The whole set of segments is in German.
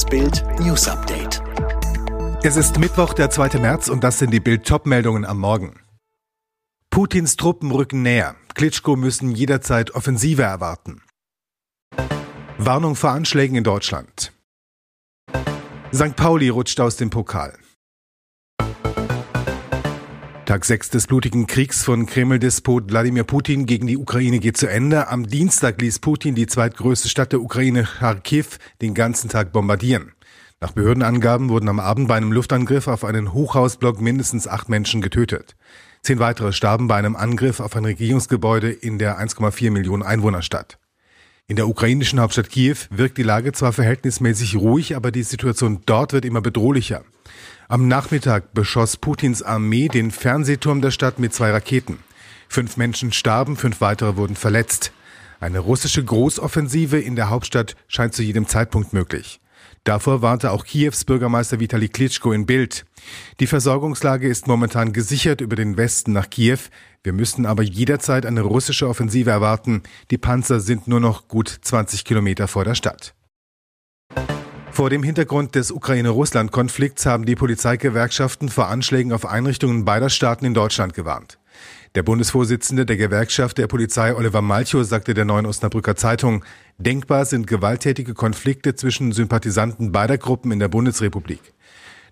Das Bild News Update. Es ist Mittwoch, der 2. März und das sind die Bild Topmeldungen am Morgen. Putins Truppen rücken näher. Klitschko müssen jederzeit Offensive erwarten. Warnung vor Anschlägen in Deutschland. St. Pauli rutscht aus dem Pokal. Tag 6 des blutigen Kriegs von Kreml-Despot Wladimir Putin gegen die Ukraine geht zu Ende. Am Dienstag ließ Putin die zweitgrößte Stadt der Ukraine, Kharkiv, den ganzen Tag bombardieren. Nach Behördenangaben wurden am Abend bei einem Luftangriff auf einen Hochhausblock mindestens acht Menschen getötet. Zehn weitere starben bei einem Angriff auf ein Regierungsgebäude in der 1,4 Millionen Einwohnerstadt. In der ukrainischen Hauptstadt Kiew wirkt die Lage zwar verhältnismäßig ruhig, aber die Situation dort wird immer bedrohlicher. Am Nachmittag beschoss Putins Armee den Fernsehturm der Stadt mit zwei Raketen. Fünf Menschen starben, fünf weitere wurden verletzt. Eine russische Großoffensive in der Hauptstadt scheint zu jedem Zeitpunkt möglich. Davor warnte auch Kiews Bürgermeister Vitali Klitschko in Bild. Die Versorgungslage ist momentan gesichert über den Westen nach Kiew. Wir müssten aber jederzeit eine russische Offensive erwarten. Die Panzer sind nur noch gut 20 Kilometer vor der Stadt. Vor dem Hintergrund des Ukraine-Russland-Konflikts haben die Polizeigewerkschaften vor Anschlägen auf Einrichtungen beider Staaten in Deutschland gewarnt. Der Bundesvorsitzende der Gewerkschaft der Polizei Oliver Malchow sagte der Neuen Osnabrücker Zeitung, denkbar sind gewalttätige Konflikte zwischen Sympathisanten beider Gruppen in der Bundesrepublik.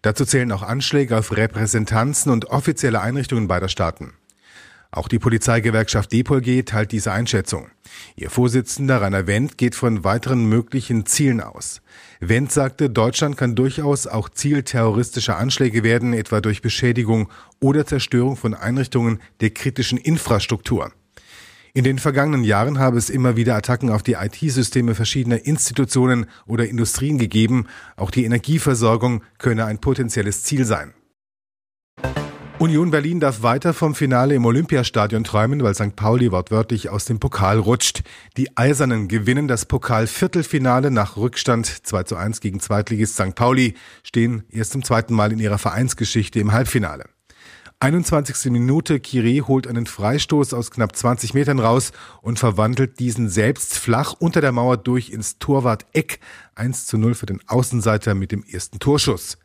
Dazu zählen auch Anschläge auf Repräsentanzen und offizielle Einrichtungen beider Staaten. Auch die Polizeigewerkschaft DEPOLG teilt diese Einschätzung. Ihr Vorsitzender Rainer Wendt geht von weiteren möglichen Zielen aus. Wendt sagte, Deutschland kann durchaus auch Ziel terroristischer Anschläge werden, etwa durch Beschädigung oder Zerstörung von Einrichtungen der kritischen Infrastruktur. In den vergangenen Jahren habe es immer wieder Attacken auf die IT-Systeme verschiedener Institutionen oder Industrien gegeben. Auch die Energieversorgung könne ein potenzielles Ziel sein. Union Berlin darf weiter vom Finale im Olympiastadion träumen, weil St. Pauli wortwörtlich aus dem Pokal rutscht. Die Eisernen gewinnen das Pokal-Viertelfinale nach Rückstand 2 zu 1 gegen Zweitligist St. Pauli, stehen erst zum zweiten Mal in ihrer Vereinsgeschichte im Halbfinale. 21. Minute, Kiri holt einen Freistoß aus knapp 20 Metern raus und verwandelt diesen selbst flach unter der Mauer durch ins Torwart-Eck. 1 zu 0 für den Außenseiter mit dem ersten Torschuss.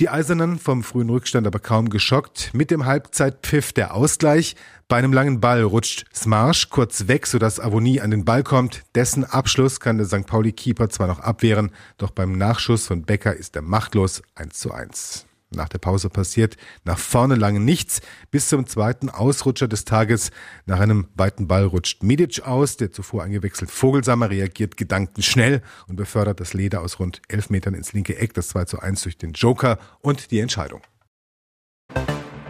Die Eisernen vom frühen Rückstand aber kaum geschockt. Mit dem Halbzeitpfiff der Ausgleich. Bei einem langen Ball rutscht Smarsch kurz weg, sodass Avonie an den Ball kommt. Dessen Abschluss kann der St. Pauli-Keeper zwar noch abwehren, doch beim Nachschuss von Becker ist er machtlos 1 zu 1. Nach der Pause passiert nach vorne lange nichts. Bis zum zweiten Ausrutscher des Tages. Nach einem weiten Ball rutscht Medic aus. Der zuvor eingewechselt Vogelsammer reagiert gedankenschnell und befördert das Leder aus rund elf Metern ins linke Eck. Das 2 zu 1 durch den Joker und die Entscheidung.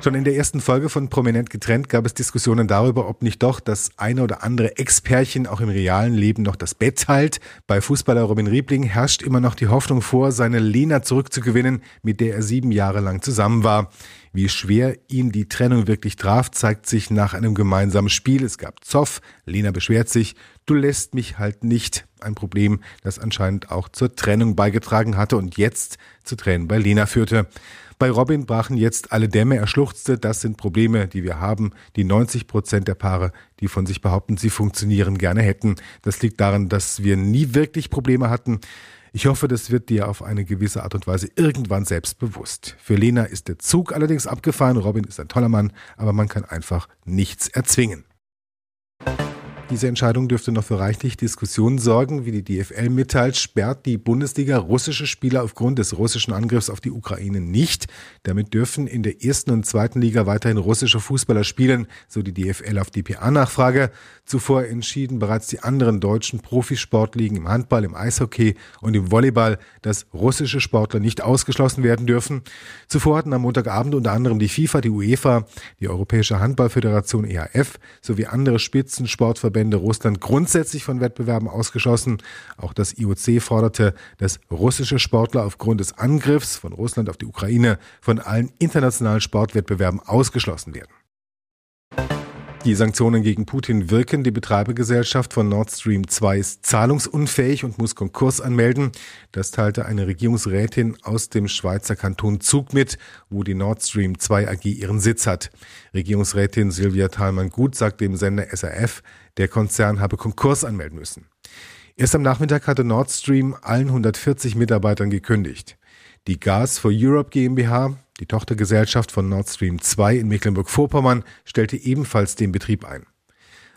Schon in der ersten Folge von Prominent getrennt gab es Diskussionen darüber, ob nicht doch das eine oder andere Ex-Pärchen auch im realen Leben noch das Bett teilt. Bei Fußballer Robin Riebling herrscht immer noch die Hoffnung vor, seine Lena zurückzugewinnen, mit der er sieben Jahre lang zusammen war. Wie schwer ihn die Trennung wirklich traf, zeigt sich nach einem gemeinsamen Spiel. Es gab Zoff, Lena beschwert sich, du lässt mich halt nicht. Ein Problem, das anscheinend auch zur Trennung beigetragen hatte und jetzt zu Tränen bei Lena führte. Bei Robin brachen jetzt alle Dämme, er schluchzte, das sind Probleme, die wir haben, die 90 Prozent der Paare, die von sich behaupten, sie funktionieren, gerne hätten. Das liegt daran, dass wir nie wirklich Probleme hatten. Ich hoffe, das wird dir auf eine gewisse Art und Weise irgendwann selbst bewusst. Für Lena ist der Zug allerdings abgefahren, Robin ist ein toller Mann, aber man kann einfach nichts erzwingen. Diese Entscheidung dürfte noch für reichlich Diskussionen sorgen. Wie die DFL mitteilt, sperrt die Bundesliga russische Spieler aufgrund des russischen Angriffs auf die Ukraine nicht. Damit dürfen in der ersten und zweiten Liga weiterhin russische Fußballer spielen, so die DFL auf DPA-Nachfrage. Zuvor entschieden bereits die anderen deutschen Profisportligen im Handball, im Eishockey und im Volleyball, dass russische Sportler nicht ausgeschlossen werden dürfen. Zuvor hatten am Montagabend unter anderem die FIFA, die UEFA, die Europäische Handballföderation EHF sowie andere Spitzensportverbände Verbände Russland grundsätzlich von Wettbewerben ausgeschlossen. Auch das IOC forderte, dass russische Sportler aufgrund des Angriffs von Russland auf die Ukraine von allen internationalen Sportwettbewerben ausgeschlossen werden. Die Sanktionen gegen Putin wirken. Die Betreibergesellschaft von Nord Stream 2 ist zahlungsunfähig und muss Konkurs anmelden. Das teilte eine Regierungsrätin aus dem Schweizer Kanton Zug mit, wo die Nord Stream 2 AG ihren Sitz hat. Regierungsrätin Silvia Thalmann-Gut sagt dem Sender SRF, der Konzern habe Konkurs anmelden müssen. Erst am Nachmittag hatte Nord Stream allen 140 Mitarbeitern gekündigt. Die Gas for Europe GmbH, die Tochtergesellschaft von Nord Stream 2 in Mecklenburg-Vorpommern, stellte ebenfalls den Betrieb ein.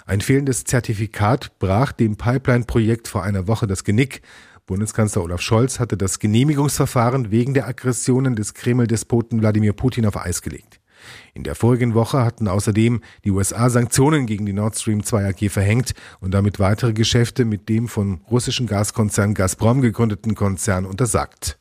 Ein fehlendes Zertifikat brach dem Pipeline-Projekt vor einer Woche das Genick. Bundeskanzler Olaf Scholz hatte das Genehmigungsverfahren wegen der Aggressionen des Kreml-Despoten Wladimir Putin auf Eis gelegt. In der vorigen Woche hatten außerdem die USA Sanktionen gegen die Nord Stream 2 AG verhängt und damit weitere Geschäfte mit dem von russischen Gaskonzern Gazprom gegründeten Konzern untersagt.